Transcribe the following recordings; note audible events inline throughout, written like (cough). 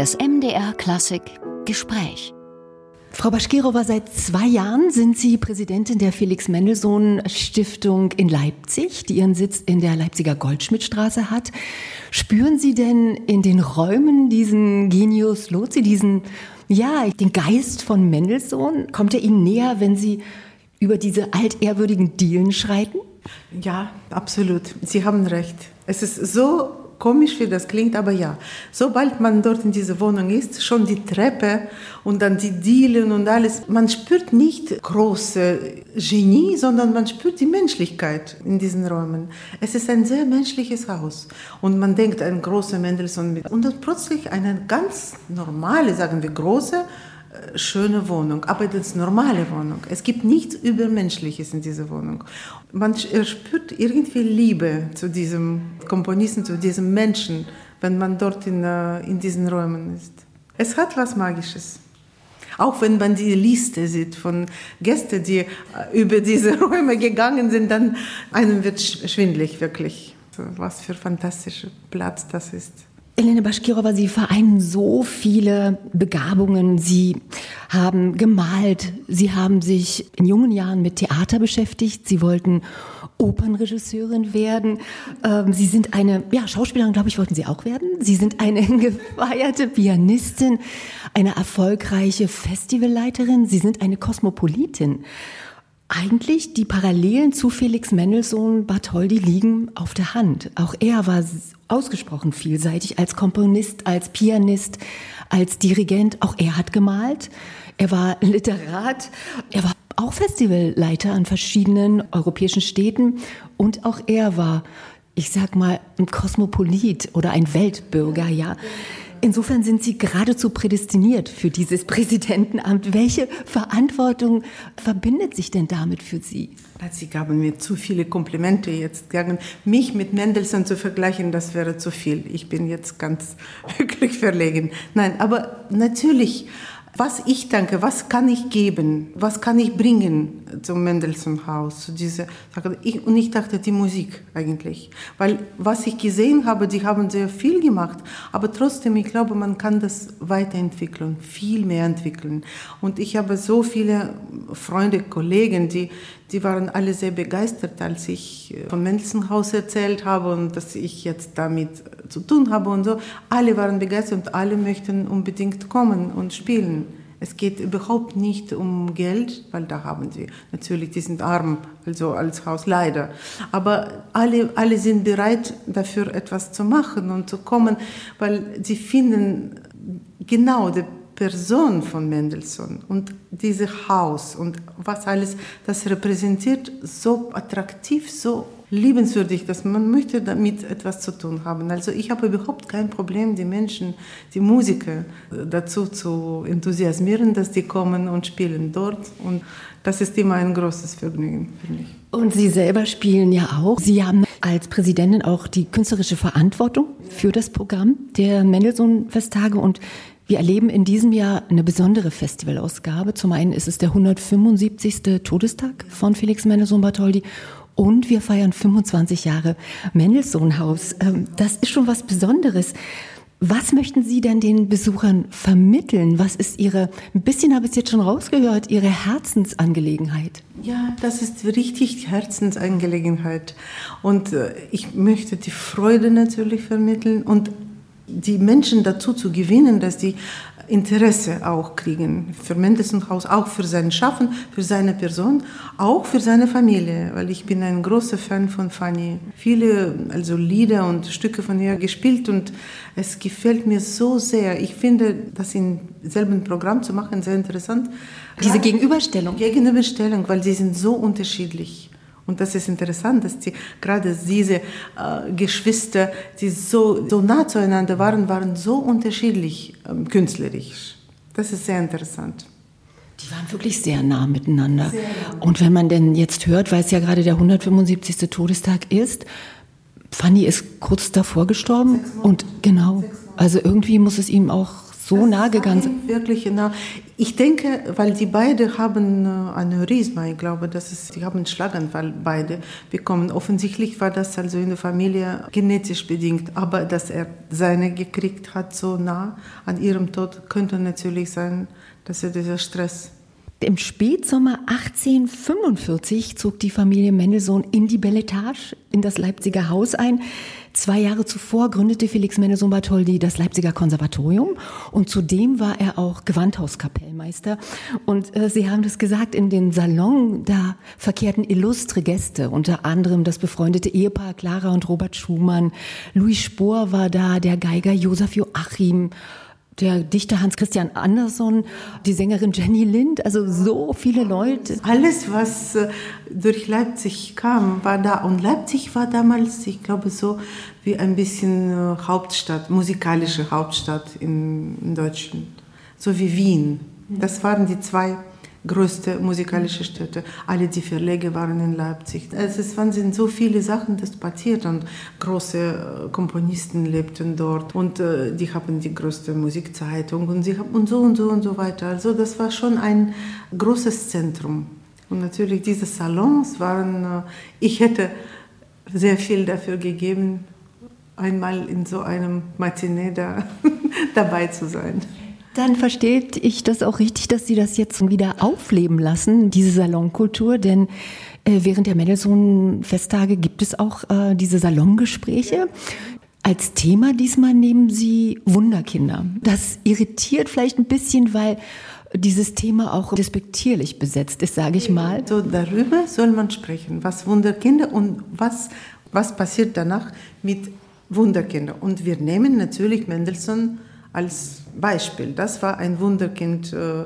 Das MDR Klassik Gespräch. Frau Baschkirova, seit zwei Jahren sind Sie Präsidentin der Felix Mendelssohn Stiftung in Leipzig, die ihren Sitz in der Leipziger Goldschmidtstraße hat. Spüren Sie denn in den Räumen diesen Genius Loci, diesen, ja, den Geist von Mendelssohn? Kommt er Ihnen näher, wenn Sie über diese altehrwürdigen Dielen schreiten? Ja, absolut. Sie haben recht. Es ist so komisch, wie das klingt, aber ja. Sobald man dort in dieser Wohnung ist, schon die Treppe und dann die Dielen und alles, man spürt nicht große Genie, sondern man spürt die Menschlichkeit in diesen Räumen. Es ist ein sehr menschliches Haus und man denkt ein großer Mendelssohn mit und dann plötzlich eine ganz normale, sagen wir große, schöne Wohnung, aber das ist normale Wohnung. Es gibt nichts Übermenschliches in dieser Wohnung. Man spürt irgendwie Liebe zu diesem Komponisten, zu diesem Menschen, wenn man dort in, äh, in diesen Räumen ist. Es hat was Magisches. Auch wenn man die Liste sieht von Gästen, die äh, über diese (laughs) Räume gegangen sind, dann einem wird schwindlig, wirklich. Was für ein fantastischer Platz das ist. Elene Baschkirova, Sie vereinen so viele Begabungen. Sie haben gemalt, Sie haben sich in jungen Jahren mit Theater beschäftigt, Sie wollten Opernregisseurin werden. Ähm, Sie sind eine, ja, Schauspielerin, glaube ich, wollten Sie auch werden. Sie sind eine (laughs) gefeierte Pianistin, eine erfolgreiche Festivalleiterin. Sie sind eine Kosmopolitin. Eigentlich die Parallelen zu Felix Mendelssohn Bartholdy liegen auf der Hand. Auch er war ausgesprochen vielseitig als Komponist, als Pianist, als Dirigent. Auch er hat gemalt. Er war Literat. Er war auch Festivalleiter an verschiedenen europäischen Städten. Und auch er war, ich sag mal, ein Kosmopolit oder ein Weltbürger, ja. Insofern sind Sie geradezu prädestiniert für dieses Präsidentenamt. Welche Verantwortung verbindet sich denn damit für Sie? Sie gaben mir zu viele Komplimente jetzt. Mich mit Mendelssohn zu vergleichen, das wäre zu viel. Ich bin jetzt ganz (laughs) wirklich verlegen. Nein, aber natürlich was ich denke, was kann ich geben, was kann ich bringen zum Mendelssohn-Haus, und ich dachte die Musik eigentlich, weil was ich gesehen habe, die haben sehr viel gemacht, aber trotzdem, ich glaube, man kann das weiterentwickeln, viel mehr entwickeln. Und ich habe so viele Freunde, Kollegen, die, die waren alle sehr begeistert, als ich äh, vom Mendelssohn-Haus erzählt habe und dass ich jetzt damit zu tun habe und so. Alle waren begeistert und alle möchten unbedingt kommen und spielen. Es geht überhaupt nicht um Geld, weil da haben sie natürlich, die sind arm, also als Haus leider. Aber alle, alle sind bereit, dafür etwas zu machen und zu kommen, weil sie finden genau die Person von Mendelssohn und dieses Haus und was alles das repräsentiert, so attraktiv, so liebenswürdig, dass man möchte damit etwas zu tun haben. Also ich habe überhaupt kein Problem, die Menschen, die Musiker dazu zu enthusiasmieren, dass die kommen und spielen dort. Und das ist immer ein großes Vergnügen, finde ich. Und Sie selber spielen ja auch. Sie haben als Präsidentin auch die künstlerische Verantwortung für das Programm der Mendelssohn-Festtage und wir erleben in diesem Jahr eine besondere Festivalausgabe. Zum einen ist es der 175. Todestag von Felix Mendelssohn Bartholdy und wir feiern 25 Jahre Mendelssohn-Haus. Ähm, das ist schon was Besonderes. Was möchten Sie denn den Besuchern vermitteln? Was ist Ihre, ein bisschen habe ich es jetzt schon rausgehört, Ihre Herzensangelegenheit? Ja, das ist richtig Herzensangelegenheit. Und äh, ich möchte die Freude natürlich vermitteln und die Menschen dazu zu gewinnen, dass die Interesse auch kriegen für Mendelssohn Haus, auch für sein Schaffen, für seine Person, auch für seine Familie, weil ich bin ein großer Fan von Fanny. Viele also Lieder und Stücke von ihr gespielt und es gefällt mir so sehr. Ich finde, das im selben Programm zu machen sehr interessant. Diese Gegenüberstellung. Gegenüberstellung, weil sie sind so unterschiedlich. Und das ist interessant, dass die, gerade diese äh, Geschwister, die so, so nah zueinander waren, waren so unterschiedlich ähm, künstlerisch. Das ist sehr interessant. Die waren wirklich sehr nah miteinander. Sehr nah. Und wenn man denn jetzt hört, weil es ja gerade der 175. Todestag ist, Fanny ist kurz davor gestorben und genau, also irgendwie muss es ihm auch so nah gegangen. Wirklich nah. Ich denke, weil die beide haben äh, Aneurysma, ich glaube, das ist, die haben Schlaganfall beide bekommen. Offensichtlich war das also in der Familie genetisch bedingt, aber dass er seine gekriegt hat so nah an ihrem Tod, könnte natürlich sein, dass er dieser Stress im Spätsommer 1845 zog die Familie Mendelssohn in die Belletage, in das Leipziger Haus ein. Zwei Jahre zuvor gründete Felix Mendelssohn Bartholdy das Leipziger Konservatorium und zudem war er auch Gewandhauskapellmeister. Und äh, Sie haben das gesagt, in den Salon, da verkehrten illustre Gäste, unter anderem das befreundete Ehepaar Clara und Robert Schumann. Louis Spohr war da, der Geiger Josef Joachim der Dichter Hans Christian Andersson, die Sängerin Jenny Lind, also so viele Leute. Alles, was äh, durch Leipzig kam, war da. Und Leipzig war damals, ich glaube, so wie ein bisschen äh, Hauptstadt, musikalische Hauptstadt in, in Deutschland. So wie Wien. Das waren die zwei größte musikalische Städte. Alle die Verlege waren in Leipzig. Es waren so viele Sachen, das passiert und große äh, Komponisten lebten dort und äh, die haben die größte Musikzeitung und sie haben und so und so und so weiter. Also das war schon ein großes Zentrum. Und natürlich diese Salons waren, äh, ich hätte sehr viel dafür gegeben, einmal in so einem Matinee da (laughs) dabei zu sein. Dann versteht ich das auch richtig, dass Sie das jetzt wieder aufleben lassen, diese Salonkultur, denn äh, während der Mendelssohn-Festtage gibt es auch äh, diese Salongespräche. Als Thema diesmal nehmen Sie Wunderkinder. Das irritiert vielleicht ein bisschen, weil dieses Thema auch despektierlich besetzt ist, sage ich mal. So darüber soll man sprechen, was Wunderkinder und was, was passiert danach mit Wunderkinder. Und wir nehmen natürlich Mendelssohn als Beispiel. Das war ein Wunderkind äh,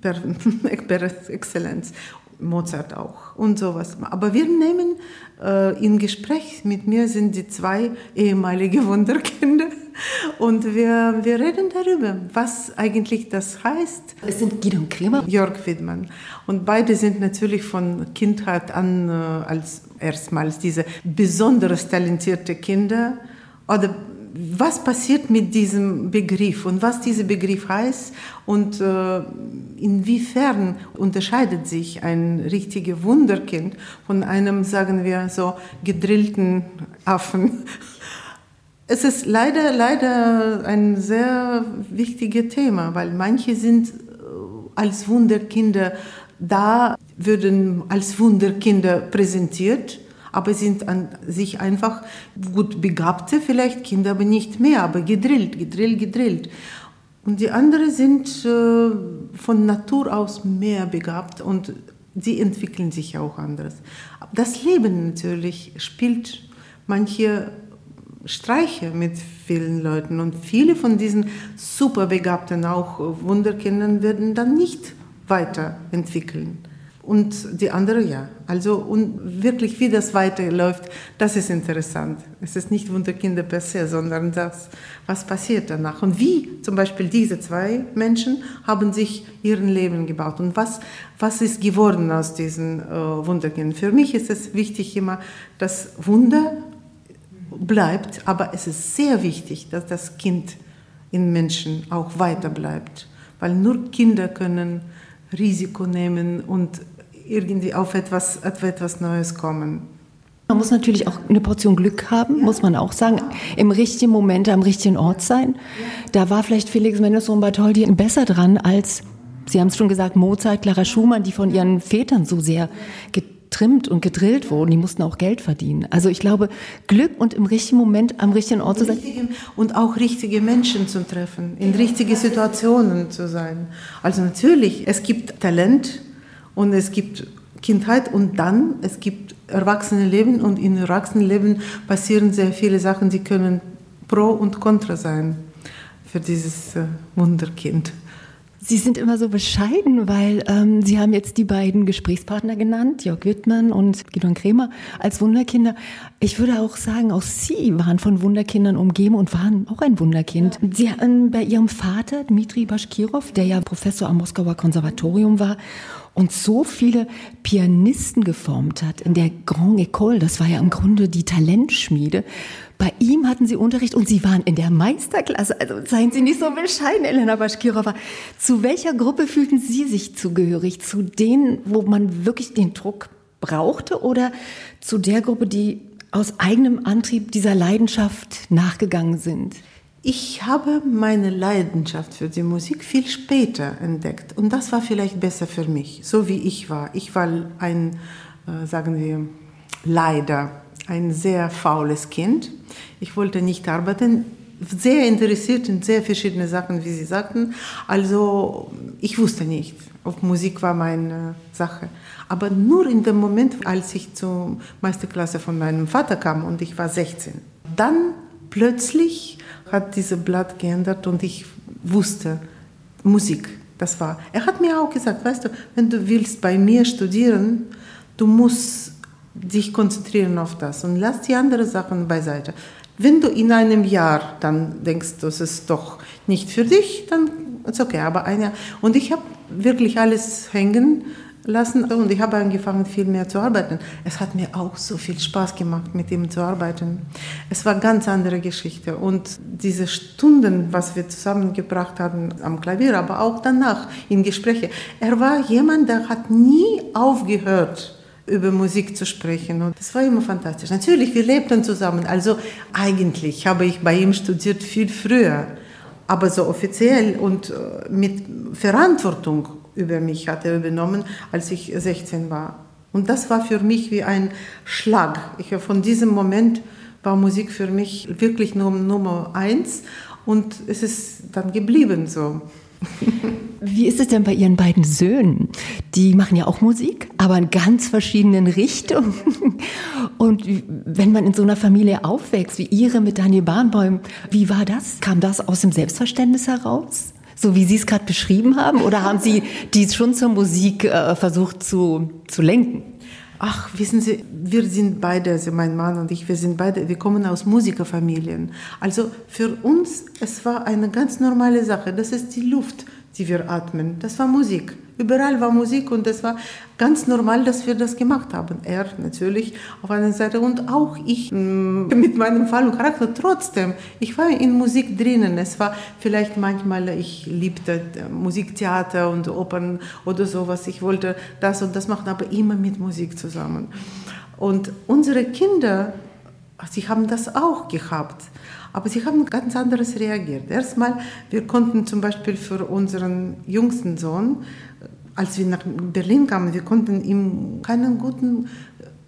per, (laughs) per Exzellenz. Mozart auch und sowas. Aber wir nehmen äh, im Gespräch mit mir sind die zwei ehemalige Wunderkinder (laughs) und wir, wir reden darüber, was eigentlich das heißt. Es sind Guido Kremer. Jörg Widmann. Und beide sind natürlich von Kindheit an äh, als erstmals diese besonders talentierte Kinder oder was passiert mit diesem Begriff und was dieser Begriff heißt und äh, inwiefern unterscheidet sich ein richtiges Wunderkind von einem, sagen wir so, gedrillten Affen. (laughs) Es ist leider, leider ein sehr wichtiges Thema, weil manche sind äh, als Wunderkinder da, würden als Wunderkinder präsentiert aber sind an sich einfach gut begabte vielleicht Kinder, aber nicht mehr, aber gedrillt, gedrillt, gedrillt. Und die anderen sind äh, von Natur aus mehr begabt und sie entwickeln sich auch anders. Das Leben natürlich spielt manche Streiche mit vielen Leuten und viele von diesen superbegabten auch Wunderkindern werden dann nicht weiterentwickeln und die andere ja. Also und wirklich, wie das weiterläuft, das ist interessant. Es ist nicht Wunderkinder per se, sondern das, was passiert danach. Und wie zum Beispiel diese zwei Menschen haben sich ihren Leben gebaut und was, was ist geworden aus diesen äh, Wunderkindern. Für mich ist es wichtig immer, dass Wunder bleibt, aber es ist sehr wichtig, dass das Kind in Menschen auch weiter bleibt, weil nur Kinder können Risiko nehmen und irgendwie auf etwas, auf etwas Neues kommen. Man muss natürlich auch eine Portion Glück haben, ja. muss man auch sagen. Im richtigen Moment am richtigen Ort sein. Da war vielleicht Felix Mendelssohn Bartholdy besser dran als, Sie haben es schon gesagt, Mozart, Clara Schumann, die von ihren Vätern so sehr getrimmt und gedrillt wurden. Die mussten auch Geld verdienen. Also ich glaube, Glück und im richtigen Moment am richtigen Ort zu sein. Und auch richtige Menschen zu treffen, in richtige Situationen zu sein. Also natürlich, es gibt Talent, und es gibt Kindheit und dann es gibt Erwachsenenleben und in Erwachsenenleben passieren sehr viele Sachen, die können pro und contra sein für dieses äh, Wunderkind. Sie sind immer so bescheiden, weil ähm, Sie haben jetzt die beiden Gesprächspartner genannt, Jörg Wittmann und Gidon Kremer, als Wunderkinder. Ich würde auch sagen, auch Sie waren von Wunderkindern umgeben und waren auch ein Wunderkind. Sie hatten bei Ihrem Vater, Dmitri Baschkirov, der ja Professor am Moskauer Konservatorium war und so viele Pianisten geformt hat in der Grand École. Das war ja im Grunde die Talentschmiede. Bei ihm hatten Sie Unterricht und Sie waren in der Meisterklasse. Also seien Sie nicht so bescheiden, Elena Baschkirova. Zu welcher Gruppe fühlten Sie sich zugehörig? Zu denen, wo man wirklich den Druck brauchte oder zu der Gruppe, die aus eigenem Antrieb dieser Leidenschaft nachgegangen sind? Ich habe meine Leidenschaft für die Musik viel später entdeckt und das war vielleicht besser für mich, so wie ich war. Ich war ein, äh, sagen wir, leider ein sehr faules Kind. Ich wollte nicht arbeiten, sehr interessiert in sehr verschiedene Sachen, wie Sie sagten. Also ich wusste nicht, ob Musik war meine Sache. Aber nur in dem Moment, als ich zur Meisterklasse von meinem Vater kam und ich war 16, dann plötzlich hat dieses Blatt geändert und ich wusste, Musik, das war. Er hat mir auch gesagt, weißt du, wenn du willst bei mir studieren, du musst dich konzentrieren auf das und lass die anderen Sachen beiseite. Wenn du in einem Jahr dann denkst, das ist doch nicht für dich, dann ist okay. Aber ein Jahr. Und ich habe wirklich alles hängen lassen und ich habe angefangen, viel mehr zu arbeiten. Es hat mir auch so viel Spaß gemacht, mit ihm zu arbeiten. Es war eine ganz andere Geschichte. Und diese Stunden, was wir zusammengebracht haben am Klavier, aber auch danach in Gespräche, er war jemand, der hat nie aufgehört über Musik zu sprechen. Und das war immer fantastisch. Natürlich, wir lebten zusammen. Also eigentlich habe ich bei ihm studiert viel früher. Aber so offiziell und äh, mit Verantwortung über mich hat er übernommen, als ich 16 war. Und das war für mich wie ein Schlag. Ich, von diesem Moment war Musik für mich wirklich Nummer eins und es ist dann geblieben so. (laughs) Wie ist es denn bei Ihren beiden Söhnen? Die machen ja auch Musik, aber in ganz verschiedenen Richtungen. (laughs) Und wenn man in so einer Familie aufwächst wie Ihre mit Daniel Bahnbäum, wie war das? Kam das aus dem Selbstverständnis heraus? So wie Sie es gerade beschrieben haben? Oder haben Sie dies schon zur Musik äh, versucht zu, zu lenken? Ach, wissen Sie, wir sind beide, also mein Mann und ich, wir sind beide, wir kommen aus Musikerfamilien. Also für uns, es war eine ganz normale Sache. Das ist die Luft, die wir atmen. Das war Musik. Überall war Musik und es war ganz normal, dass wir das gemacht haben. Er natürlich auf einer Seite und auch ich mm, (laughs) mit meinem Fall und Charakter. Trotzdem, ich war in Musik drinnen. Es war vielleicht manchmal, ich liebte äh, Musiktheater und Opern oder sowas. Ich wollte das und das machen, aber immer mit Musik zusammen. Und unsere Kinder, sie haben das auch gehabt. Aber sie haben ganz anderes reagiert. Erstmal, wir konnten zum Beispiel für unseren jüngsten Sohn als wir nach Berlin kamen, wir konnten ihm keinen guten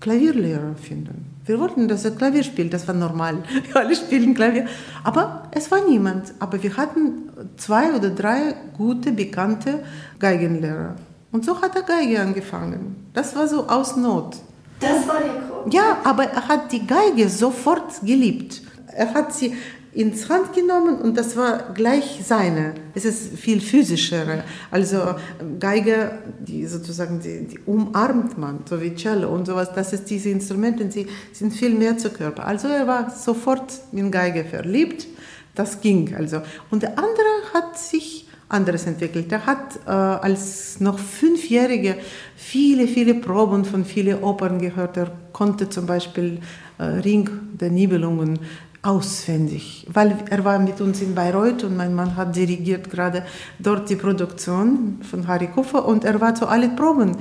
Klavierlehrer finden. Wir wollten, dass er Klavier spielt, das war normal. (laughs) Wir alle spielen Klavier. Aber es war niemand. Aber wir hatten zwei oder drei gute, bekannte Geigenlehrer. Und so hat er Geige angefangen. Das war so aus Not. Das war der Grund? Ja, aber er hat die Geige sofort geliebt. Er hat sie ins Hand genommen und das war gleich seine. Es ist viel physischer. Also Geige, die sozusagen, die, die, umarmt man, so wie Cello und sowas. Das ist diese Instrumente, die sind viel mehr zu Körper. Also er war sofort in Geige verliebt. Das ging also. Und der andere hat sich anderes entwickelt. Er hat äh, als noch Fünfjähriger viele, viele Proben von vielen Opern gehört. Er konnte zum Beispiel äh, Ring der Nibelungen auswendig, weil er war mit uns in Bayreuth und mein Mann hat dirigiert gerade dort die Produktion von Harry Kuffer und er war zu allen Proben.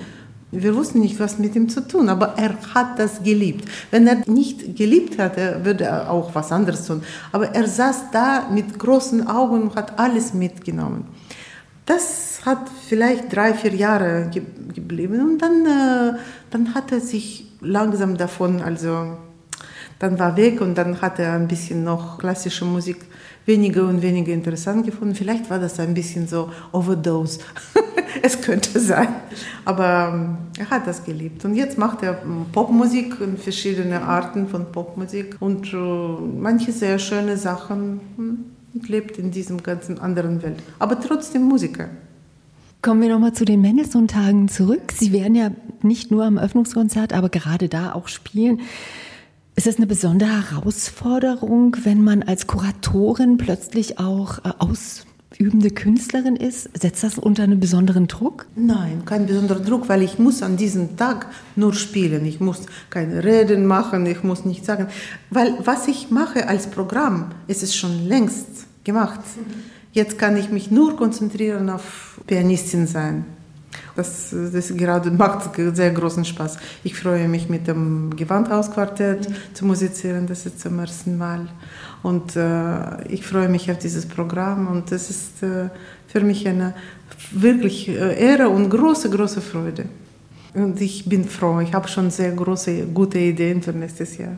Wir wussten nicht, was mit ihm zu tun, aber er hat das geliebt. Wenn er nicht geliebt hätte, würde er auch was anderes tun. Aber er saß da mit großen Augen und hat alles mitgenommen. Das hat vielleicht drei, vier Jahre ge geblieben und dann, äh, dann hat er sich langsam davon also dann war weg und dann hat er ein bisschen noch klassische Musik weniger und weniger interessant gefunden. Vielleicht war das ein bisschen so Overdose. (laughs) es könnte sein. Aber ähm, er hat das geliebt. Und jetzt macht er ähm, Popmusik und verschiedene Arten von Popmusik und äh, manche sehr schöne Sachen hm, und lebt in diesem ganzen anderen Welt. Aber trotzdem Musiker. Kommen wir nochmal zu den Mendelssohn-Tagen zurück. Sie werden ja nicht nur am Öffnungskonzert, aber gerade da auch spielen. Ist es eine besondere Herausforderung, wenn man als Kuratorin plötzlich auch äh, aus übende Künstlerin ist, setzt das unter einen besonderen Druck? Nein, kein besonderer Druck, weil ich muss an diesem Tag nur spielen. Ich muss keine Reden machen, ich muss nichts sagen. Weil was ich mache als Programm, ist es schon längst gemacht. Jetzt kann ich mich nur konzentrieren auf Pianistin sein. Das, das gerade macht sehr großen Spaß. Ich freue mich mit dem Gewandhausquartett mhm. zu musizieren, das ist zum ersten Mal. Und äh, ich freue mich auf dieses Programm und das ist äh, für mich eine wirklich äh, Ehre und große, große Freude. Und ich bin froh, ich habe schon sehr große, gute Ideen für nächstes Jahr.